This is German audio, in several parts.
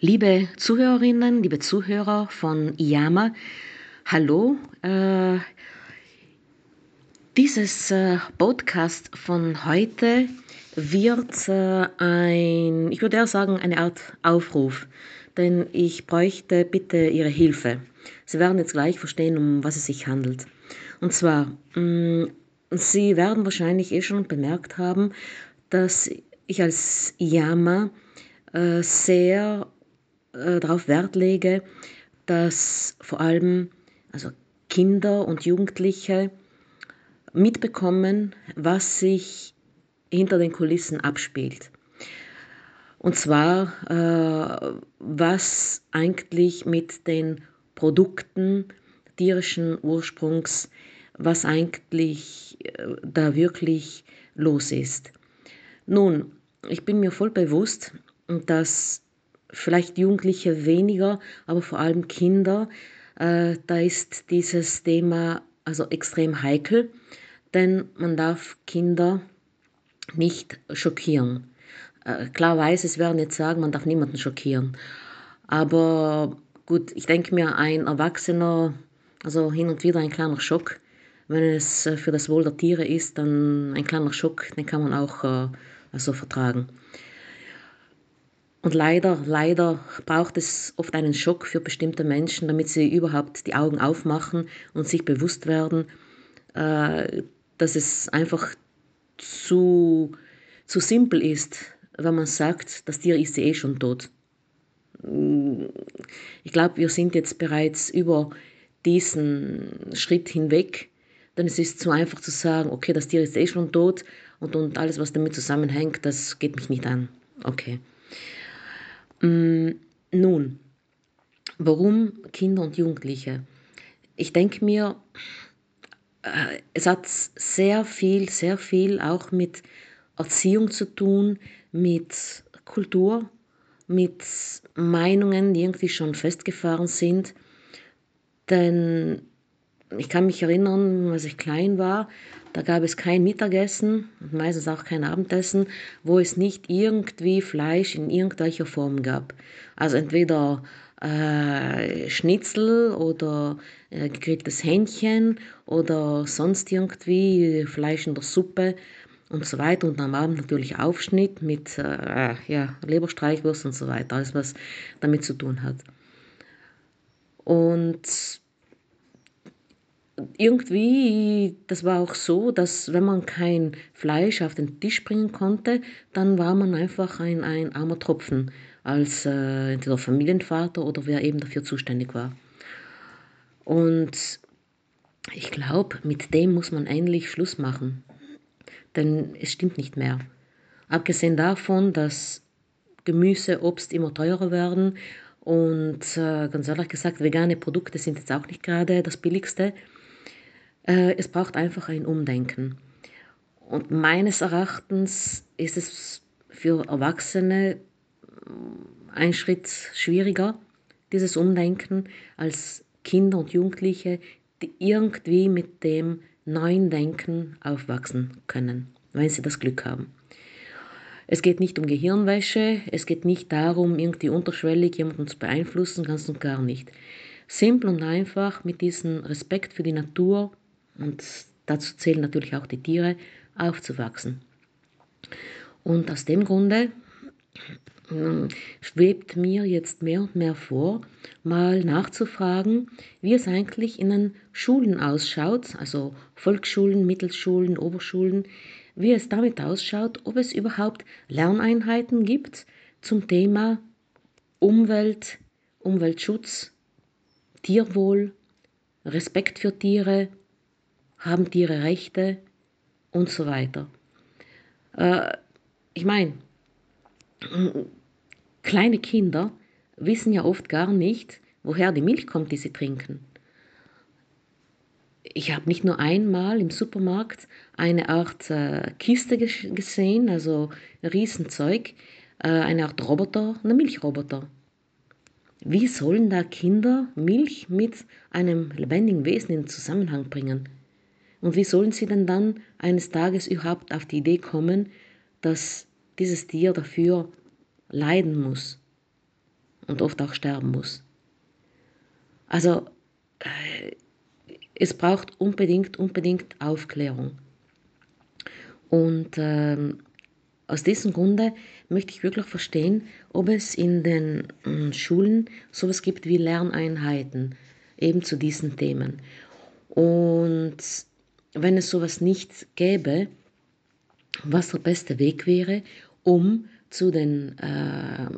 Liebe Zuhörerinnen, liebe Zuhörer von IAMA, hallo. Äh, dieses äh, Podcast von heute wird äh, ein, ich würde eher sagen, eine Art Aufruf, denn ich bräuchte bitte Ihre Hilfe. Sie werden jetzt gleich verstehen, um was es sich handelt. Und zwar, mh, mm, Sie werden wahrscheinlich eh schon bemerkt haben, dass ich als IAMA äh, sehr äh, darauf Wert lege, dass vor allem also Kinder und Jugendliche mitbekommen, was sich hinter den Kulissen abspielt. Und zwar, äh, was eigentlich mit den Produkten tierischen Ursprungs, was eigentlich äh, da wirklich los ist. Nun, ich bin mir voll bewusst, dass vielleicht Jugendliche weniger, aber vor allem Kinder, äh, da ist dieses Thema also extrem heikel, denn man darf Kinder nicht schockieren. Äh, klar weiß, es werden jetzt sagen, man darf niemanden schockieren. Aber gut, ich denke mir, ein Erwachsener, also hin und wieder ein kleiner Schock, wenn es äh, für das Wohl der Tiere ist, dann ein kleiner Schock, den kann man auch äh, also vertragen. Und leider, leider braucht es oft einen Schock für bestimmte Menschen, damit sie überhaupt die Augen aufmachen und sich bewusst werden, äh, dass es einfach zu, zu simpel ist, wenn man sagt, das Tier ist eh schon tot. Ich glaube, wir sind jetzt bereits über diesen Schritt hinweg, denn es ist zu einfach zu sagen, okay, das Tier ist eh schon tot und, und alles, was damit zusammenhängt, das geht mich nicht an. Okay. Mm, nun, warum Kinder und Jugendliche? Ich denke mir, äh, es hat sehr viel, sehr viel auch mit Erziehung zu tun, mit Kultur, mit Meinungen, die irgendwie schon festgefahren sind. Denn ich kann mich erinnern, als ich klein war, da gab es kein Mittagessen und meistens auch kein Abendessen, wo es nicht irgendwie Fleisch in irgendwelcher Form gab. Also entweder äh, Schnitzel oder äh, gegrilltes Hähnchen oder sonst irgendwie Fleisch in der Suppe und so weiter. Und am Abend natürlich Aufschnitt mit äh, ja, Leberstreichwurst und so weiter, alles was damit zu tun hat. Und irgendwie, das war auch so, dass wenn man kein Fleisch auf den Tisch bringen konnte, dann war man einfach ein, ein armer Tropfen als äh, entweder Familienvater oder wer eben dafür zuständig war. Und ich glaube, mit dem muss man endlich Schluss machen, denn es stimmt nicht mehr. Abgesehen davon, dass Gemüse, Obst immer teurer werden und äh, ganz ehrlich gesagt, vegane Produkte sind jetzt auch nicht gerade das Billigste. Äh, es braucht einfach ein Umdenken. Und meines Erachtens ist es für Erwachsene ein Schritt schwieriger, dieses Umdenken, als Kinder und Jugendliche, die irgendwie mit dem neuen Denken aufwachsen können, wenn sie das Glück haben. Es geht nicht um Gehirnwäsche, es geht nicht darum, irgendwie unterschwellig jemanden zu beeinflussen, ganz und gar nicht. Simpel und einfach mit diesem Respekt für die Natur und dazu zählen natürlich auch die Tiere, aufzuwachsen. Und aus dem Grunde schwebt mir jetzt mehr und mehr vor, mal nachzufragen, wie es eigentlich in den Schulen ausschaut, also Volksschulen, Mittelschulen, Oberschulen, wie es damit ausschaut, ob es überhaupt Lerneinheiten gibt zum Thema Umwelt, Umweltschutz, Tierwohl, Respekt für Tiere, haben Tiere Rechte und so weiter. Äh, ich meine, kleine Kinder wissen ja oft gar nicht, woher die Milch kommt, die sie trinken. Ich habe nicht nur einmal im Supermarkt eine Art äh, Kiste gesehen, also Riesenzeug, äh, eine Art Roboter, eine Milchroboter. Wie sollen da Kinder Milch mit einem lebendigen Wesen in Zusammenhang bringen? Und wie sollen sie denn dann eines Tages überhaupt auf die Idee kommen, dass dieses Tier dafür leiden muss? und oft auch sterben muss. Also äh, es braucht unbedingt, unbedingt Aufklärung. Und ähm, aus diesem Grunde möchte ich wirklich verstehen, ob es in den äh, Schulen sowas gibt wie Lerneinheiten eben zu diesen Themen. Und wenn es sowas nicht gäbe, was der beste Weg wäre, um zu den äh,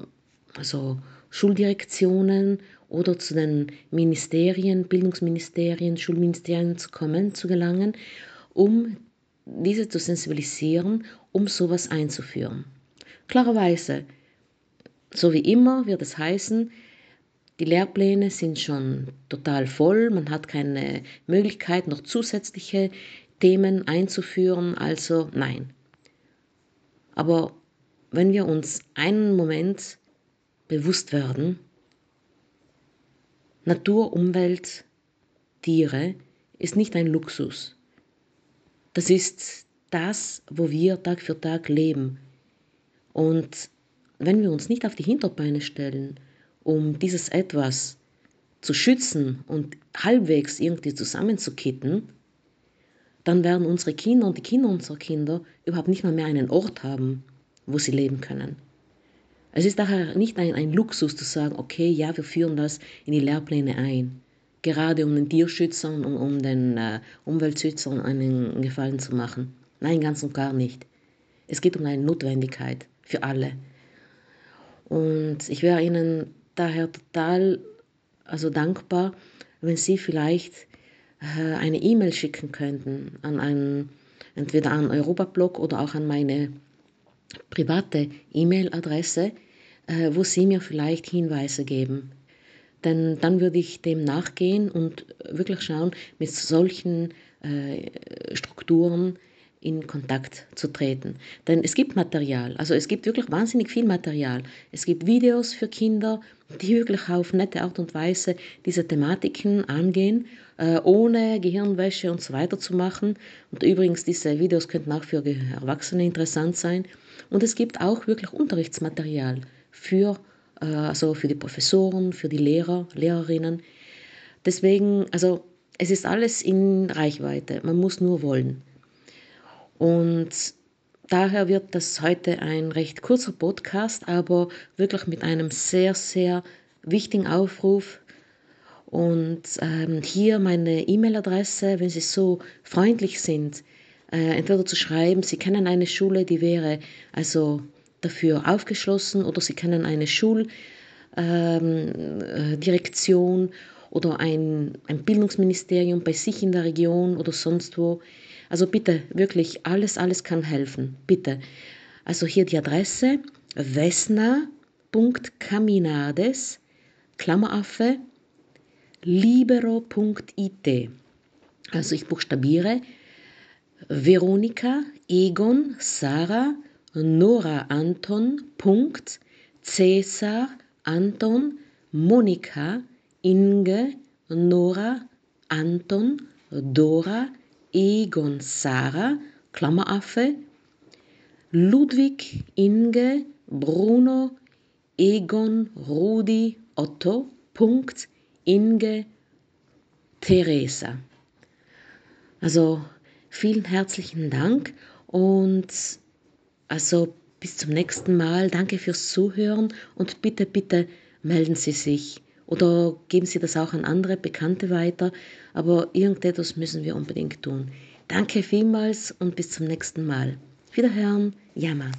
also Schuldirektionen oder zu den Ministerien, Bildungsministerien, Schulministerien zu kommen, zu gelangen, um diese zu sensibilisieren, um sowas einzuführen. Klarerweise, so wie immer wird es heißen, die Lehrpläne sind schon total voll, man hat keine Möglichkeit, noch zusätzliche Themen einzuführen, also nein. Aber wenn wir uns einen Moment bewusst werden, Natur, Umwelt, Tiere ist nicht ein Luxus. Das ist das, wo wir Tag für Tag leben. Und wenn wir uns nicht auf die Hinterbeine stellen, um dieses etwas zu schützen und halbwegs irgendwie zusammenzukitten, dann werden unsere Kinder und die Kinder unserer Kinder überhaupt nicht mal mehr einen Ort haben, wo sie leben können. Es ist daher nicht ein, ein Luxus zu sagen, okay, ja, wir führen das in die Lehrpläne ein, gerade um den Tierschützern und um den äh, Umweltschützern einen Gefallen zu machen. Nein, ganz und gar nicht. Es geht um eine Notwendigkeit für alle. Und ich wäre Ihnen daher total also dankbar, wenn Sie vielleicht äh, eine E-Mail schicken könnten an einen, entweder an Europablog oder auch an meine private E-Mail-Adresse, äh, wo Sie mir vielleicht Hinweise geben. Denn dann würde ich dem nachgehen und wirklich schauen, mit solchen äh, Strukturen in Kontakt zu treten. Denn es gibt Material, also es gibt wirklich wahnsinnig viel Material. Es gibt Videos für Kinder, die wirklich auf nette Art und Weise diese Thematiken angehen, äh, ohne Gehirnwäsche und so weiter zu machen. Und übrigens, diese Videos könnten auch für Erwachsene interessant sein. Und es gibt auch wirklich Unterrichtsmaterial für, äh, also für die Professoren, für die Lehrer, Lehrerinnen. Deswegen, also es ist alles in Reichweite. Man muss nur wollen. Und daher wird das heute ein recht kurzer Podcast, aber wirklich mit einem sehr, sehr wichtigen Aufruf. Und ähm, hier meine E-Mail-Adresse, wenn Sie so freundlich sind, äh, entweder zu schreiben, Sie kennen eine Schule, die wäre also dafür aufgeschlossen oder Sie kennen eine Schuldirektion ähm, äh, oder ein, ein Bildungsministerium bei sich in der Region oder sonst wo also bitte, wirklich, alles, alles kann helfen. Bitte. Also hier die Adresse vesna.caminades, Klammeraffe, libero.it. Also ich buchstabiere Veronika, Egon, Sarah, Nora, Anton, Punkt, Cäsar, Anton, Monika, Inge, Nora, Anton, Dora, Egon Sarah, Klammeraffe, Ludwig Inge Bruno Egon Rudi Otto, Punkt, Inge Theresa. Also vielen herzlichen Dank und also bis zum nächsten Mal. Danke fürs Zuhören und bitte, bitte melden Sie sich oder geben Sie das auch an andere Bekannte weiter. Aber irgendetwas müssen wir unbedingt tun. Danke vielmals und bis zum nächsten Mal. Wiederhören, Yama.